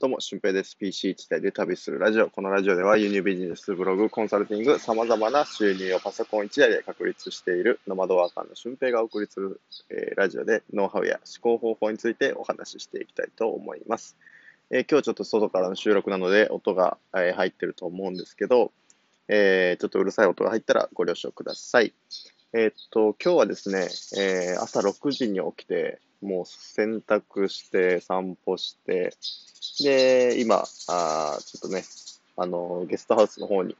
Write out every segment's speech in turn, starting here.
どうも、俊平です。PC 地帯で旅するラジオ。このラジオでは輸入ビジネス、ブログ、コンサルティング、様々な収入をパソコン1台で確立しているノマドワーカーの俊平がお送りする、えー、ラジオでノウハウや思考方法についてお話ししていきたいと思います。えー、今日ちょっと外からの収録なので音が、えー、入ってると思うんですけど、えちょっとうるさい音が入ったらご了承ください。えっと、今日はですね、え朝6時に起きて、もう洗濯して散歩して、で、今、あちょっとね、あの、ゲストハウスの方に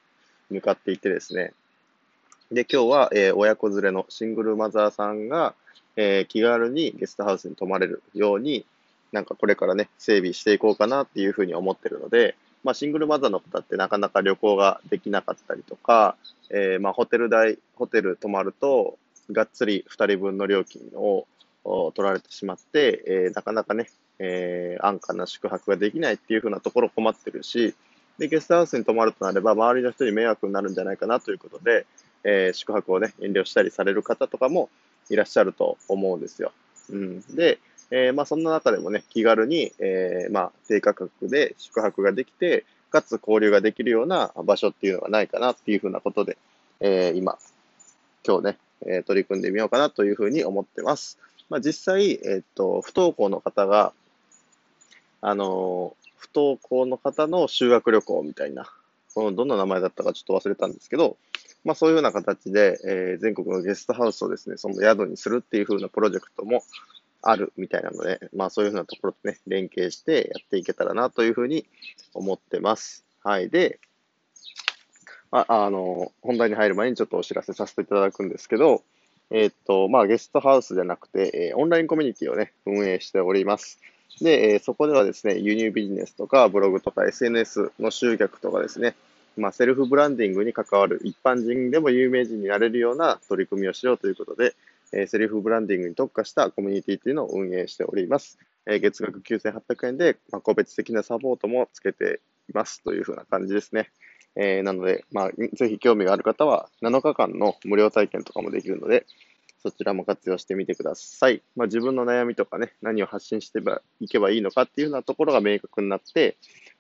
向かっていてですね、で、今日は、えー、親子連れのシングルマザーさんが、えー、気軽にゲストハウスに泊まれるように、なんかこれからね、整備していこうかなっていうふうに思ってるので、まあ、シングルマザーの方ってなかなか旅行ができなかったりとか、えー、まあ、ホテル代、ホテル泊まると、がっつり2人分の料金を取られてしまって、えー、なかなかね、えー、安価な宿泊ができないっていうふうなところ困ってるし、で、ゲストハウスに泊まるとなれば、周りの人に迷惑になるんじゃないかなということで、えー、宿泊をね、遠慮したりされる方とかもいらっしゃると思うんですよ。うん。で、え、まあそんな中でもね、気軽に、え、まあ低価格で宿泊ができて、かつ交流ができるような場所っていうのがないかなっていうふうなことで、え、今、今日ね、え取り組んでみようかなというふうに思ってます。まあ、実際、えっと、不登校の方が、あの、不登校の方の修学旅行みたいな、このどんな名前だったかちょっと忘れたんですけど、まあそういうような形で、えー、全国のゲストハウスをですね、その宿にするっていう風なプロジェクトもあるみたいなので、まあそういう風なところとね、連携してやっていけたらなという風に思ってます。はい。で、ああの、本題に入る前にちょっとお知らせさせていただくんですけど、えっ、と、まあ、ゲストハウスじゃなくて、えー、オンラインコミュニティをね、運営しております。で、えー、そこではですね、輸入ビジネスとか、ブログとか SNS の集客とかですね、まあ、セルフブランディングに関わる一般人でも有名人になれるような取り組みをしようということで、えー、セルフブランディングに特化したコミュニティというのを運営しております。えー、月額9800円で、まあ、個別的なサポートもつけていますというふうな感じですね。えー、なので、まあ、ぜひ興味がある方は、7日間の無料体験とかもできるので、そちらも活用してみてください。まあ、自分の悩みとかね、何を発信していけばいいのかっていうようなところが明確になって、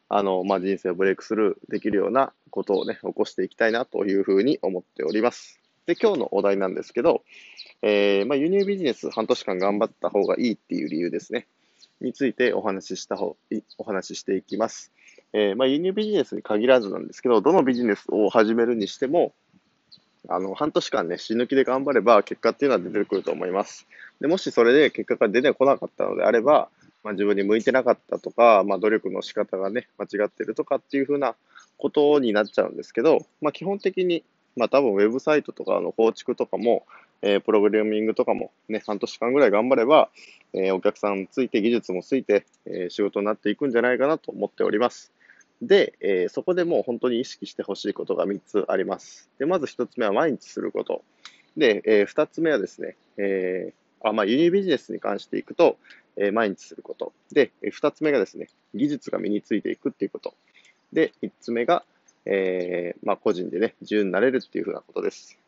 あの、まあ、人生をブレイクスルーできるようなことをね、起こしていきたいなというふうに思っております。で、今日のお題なんですけど、えー、まあ、輸入ビジネス半年間頑張った方がいいっていう理由ですね。についてお話しした方、お話ししていきます。えー、まあ、輸入ビジネスに限らずなんですけど、どのビジネスを始めるにしても、あの、半年間ね、死ぬ気で頑張れば結果っていうのは出てくると思います。で、もしそれで結果が出てこなかったのであれば、まあ、自分に向いてなかったとか、まあ、努力の仕方がね、間違ってるとかっていうふうなことになっちゃうんですけど、まあ、基本的に、まあ、多分ウェブサイトとかの構築とかも、えー、プログラミングとかもね、半年間ぐらい頑張れば、えー、お客さんついて技術もついて、えー、仕事になっていくんじゃないかなと思っております。で、えー、そこでもう本当に意識してほしいことが3つあります。で、まず1つ目は毎日すること。で、えー、2つ目はですね、えー、あまあ、輸入ビジネスに関していくと、えー、毎日すること。で、え、2つ目がですね、技術が身についていくっていうこと。で、3つ目が、えー、まあ、個人でね、自由になれるっていうふうなことです。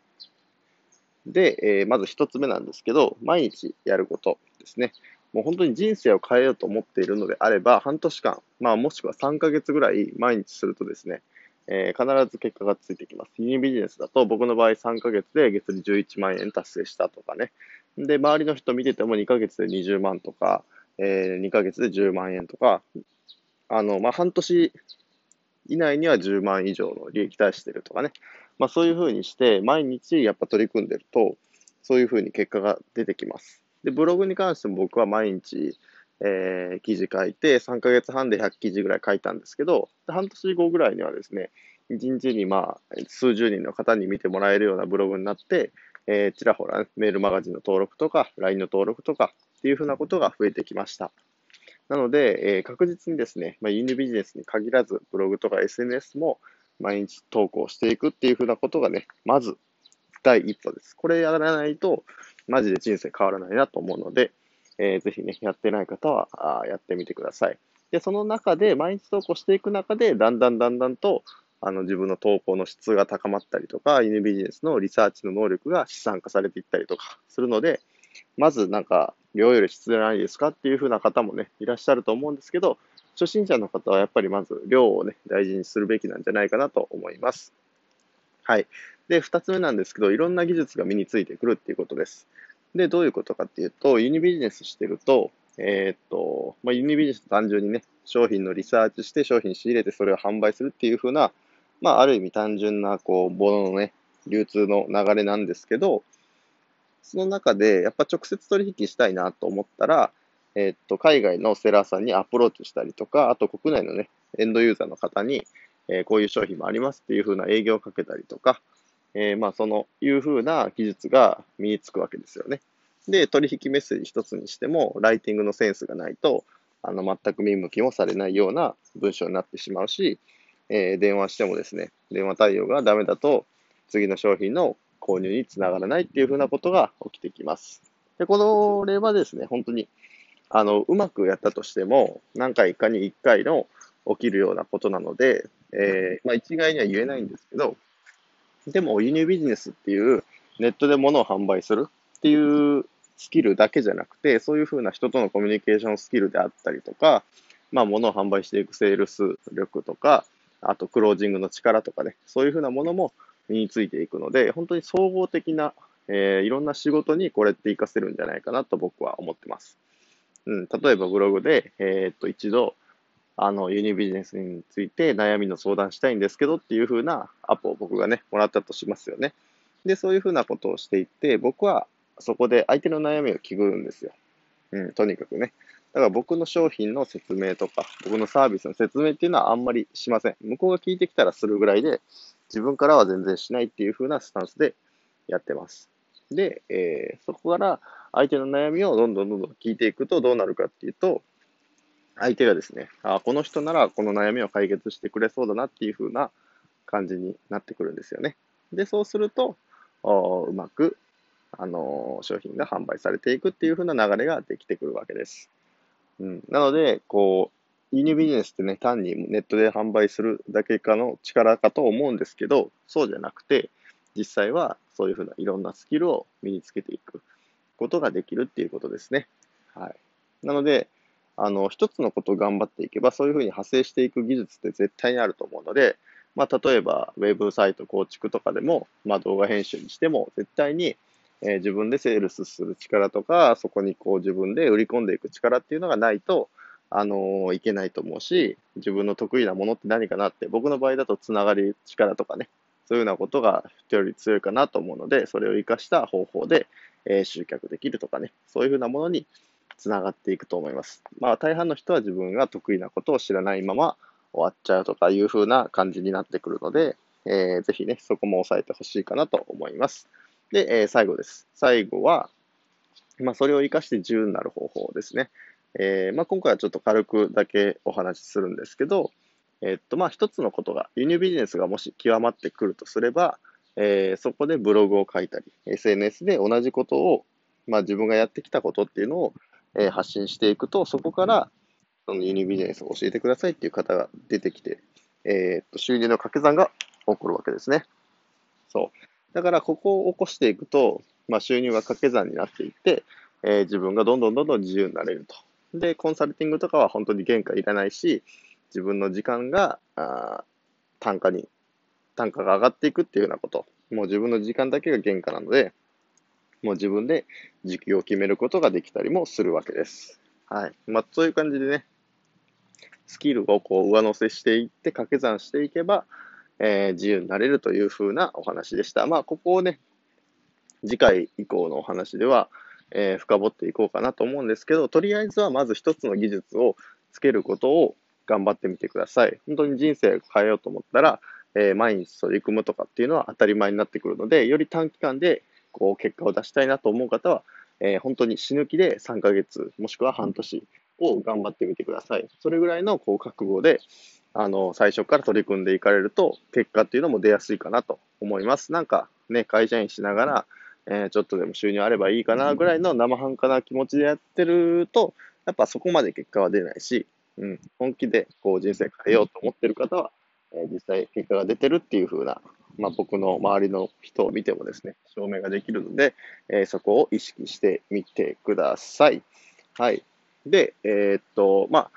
で、えー、まず1つ目なんですけど、毎日やることですね。もう本当に人生を変えようと思っているのであれば、半年間、まあもしくは3ヶ月ぐらい毎日するとですね、えー、必ず結果がついてきます。輸入ビジネスだと僕の場合3ヶ月で月利11万円達成したとかね。で、周りの人見てても2ヶ月で20万とか、えー、2ヶ月で10万円とか、あの、まあ、半年以内には10万以上の利益出してるとかね。まあ、そういうふうにして、毎日やっぱ取り組んでると、そういうふうに結果が出てきます。で、ブログに関しても僕は毎日、えー、記事書いて、3ヶ月半で100記事ぐらい書いたんですけど、半年後ぐらいにはですね、1日にまあ、数十人の方に見てもらえるようなブログになって、えー、ちらほら、ね、メールマガジンの登録とか、LINE の登録とかっていうふうなことが増えてきました。なので、えー、確実にですね、まあ、輸入ビジネスに限らず、ブログとか SNS も毎日投稿していくっていうふうなことがね、まず第一歩です。これやらないと、マジで人生変わらないなと思うので、えー、ぜひね、やってない方はあやってみてください。で、その中で、毎日投稿していく中で、だんだんだんだんと、あの、自分の投稿の質が高まったりとか、犬ビジネスのリサーチの能力が資産化されていったりとかするので、まずなんか、量より質じゃないですか？っていう風な方もね、いらっしゃると思うんですけど、初心者の方はやっぱりまず量をね、大事にするべきなんじゃないかなと思います。はい。で、二つ目なんですけど、いろんな技術が身についてくるっていうことです。で、どういうことかっていうと、ユニビジネスしてると、えー、っと、まあ、ユニビジネス単純にね、商品のリサーチして商品仕入れてそれを販売するっていう風な、まあ、ある意味単純な、こう、物のね、流通の流れなんですけど、その中で、やっぱ直接取引したいなと思ったら、えー、っと、海外のセラーさんにアプローチしたりとか、あと国内のね、エンドユーザーの方に、えー、こういう商品もありますっていう風な営業をかけたりとか、えー、まあ、その、いう風な技術が身につくわけですよね。で、取引メッセージ一つにしても、ライティングのセンスがないと、あの、全く見向きもされないような文章になってしまうし、えー、電話してもですね、電話対応がダメだと、次の商品の購入につながらないっていう風なことが起きてきます。で、これはですね、本当にあの、うまくやったとしても、何回かに1回の起きるようなことなので、えー、まあ一概には言えないんですけど、でも輸入ビジネスっていうネットで物を販売するっていうスキルだけじゃなくて、そういうふうな人とのコミュニケーションスキルであったりとか、まあ物を販売していくセールス力とか、あとクロージングの力とかね、そういうふうなものも身についていくので、本当に総合的な、えー、いろんな仕事にこれって活かせるんじゃないかなと僕は思ってます。うん、例えばブログで、えー、っと、一度、あの、輸入ビジネスについて悩みの相談したいんですけどっていう風なアポを僕がね、もらったとしますよね。で、そういう風なことをしていって、僕はそこで相手の悩みを聞くんですよ。うん、とにかくね。だから僕の商品の説明とか、僕のサービスの説明っていうのはあんまりしません。向こうが聞いてきたらするぐらいで、自分からは全然しないっていう風なスタンスでやってます。で、えー、そこから相手の悩みをどんどんどんどん聞いていくとどうなるかっていうと、相手がですね、あこの人ならこの悩みを解決してくれそうだなっていう風な感じになってくるんですよね。で、そうすると、うまく、あのー、商品が販売されていくっていう風な流れができてくるわけです。うん、なので、こう、輸入ビジネスってね、単にネットで販売するだけかの力かと思うんですけど、そうじゃなくて、実際はそういうふうないろんなスキルを身につけていくことができるっていうことですね。はい。なので、あの、一つのことを頑張っていけば、そういうふうに派生していく技術って絶対にあると思うので、まあ、例えば、ウェブサイト構築とかでも、まあ、動画編集にしても、絶対に、えー、自分でセールスする力とか、そこにこう自分で売り込んでいく力っていうのがないと、あのー、いけないと思うし、自分の得意なものって何かなって、僕の場合だとつながり力とかね、そういうようなことが人より強いかなと思うので、それを活かした方法で、えー、集客できるとかね、そういうふうなものにつながっていくと思います。まあ、大半の人は自分が得意なことを知らないまま終わっちゃうとかいうふうな感じになってくるので、えー、ぜひね、そこも押さえてほしいかなと思います。で、えー、最後です。最後は、まあ、それを活かして自由になる方法ですね。えー、まあ、今回はちょっと軽くだけお話しするんですけど、えっと、まあ、一つのことが、輸入ビジネスがもし極まってくるとすれば、えー、そこでブログを書いたり、SNS で同じことを、まあ、自分がやってきたことっていうのを、え、発信していくと、そこから、その輸入ビジネスを教えてくださいっていう方が出てきて、えー、っと、収入の掛け算が起こるわけですね。そう。だから、ここを起こしていくと、まあ、収入が掛け算になっていって、えー、自分がどんどんどんどん自由になれると。で、コンサルティングとかは本当に原価いらないし、自分の時間が、あ単価に、単価が上がっていくっていうようなこと。もう自分の時間だけが原価なので、もう自分で時給を決めることができたりもするわけです。はい。まあ、そういう感じでね、スキルをこう上乗せしていって掛け算していけば、えー、自由になれるというふうなお話でした。まあ、ここをね、次回以降のお話では、えー、深掘っていこうかなと思うんですけど、とりあえずはまず一つの技術をつけることを頑張ってみてください。本当に人生を変えようと思ったら、えー、毎日取り組むとかっていうのは当たり前になってくるので、より短期間でこう結果を出したいなと思う方は、えー、本当に死ぬ気で3ヶ月、もしくは半年を頑張ってみてください。それぐらいのこう覚悟で、あの、最初から取り組んでいかれると、結果っていうのも出やすいかなと思います。なんかね、会社員しながら、えー、ちょっとでも収入あればいいかなぐらいの生半可な気持ちでやってると、やっぱそこまで結果は出ないし、うん、本気でこう人生変えようと思ってる方は、えー、実際結果が出てるっていう風なまあ、僕の周りの人を見てもですね、証明ができるので、えー、そこを意識してみてください。はい。で、えー、っと、ま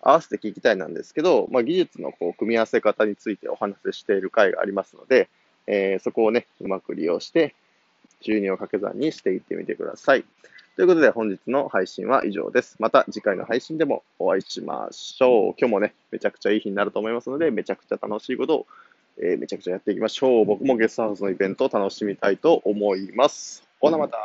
あ、合わせて聞きたいなんですけど、まあ、技術のこう組み合わせ方についてお話ししている回がありますので、えー、そこをね、うまく利用して、収入を掛け算にしていってみてください。ということで本日の配信は以上です。また次回の配信でもお会いしましょう。今日もね、めちゃくちゃいい日になると思いますので、めちゃくちゃ楽しいことを、えー、めちゃくちゃやっていきましょう。僕もゲストハウスのイベントを楽しみたいと思います。ほなまた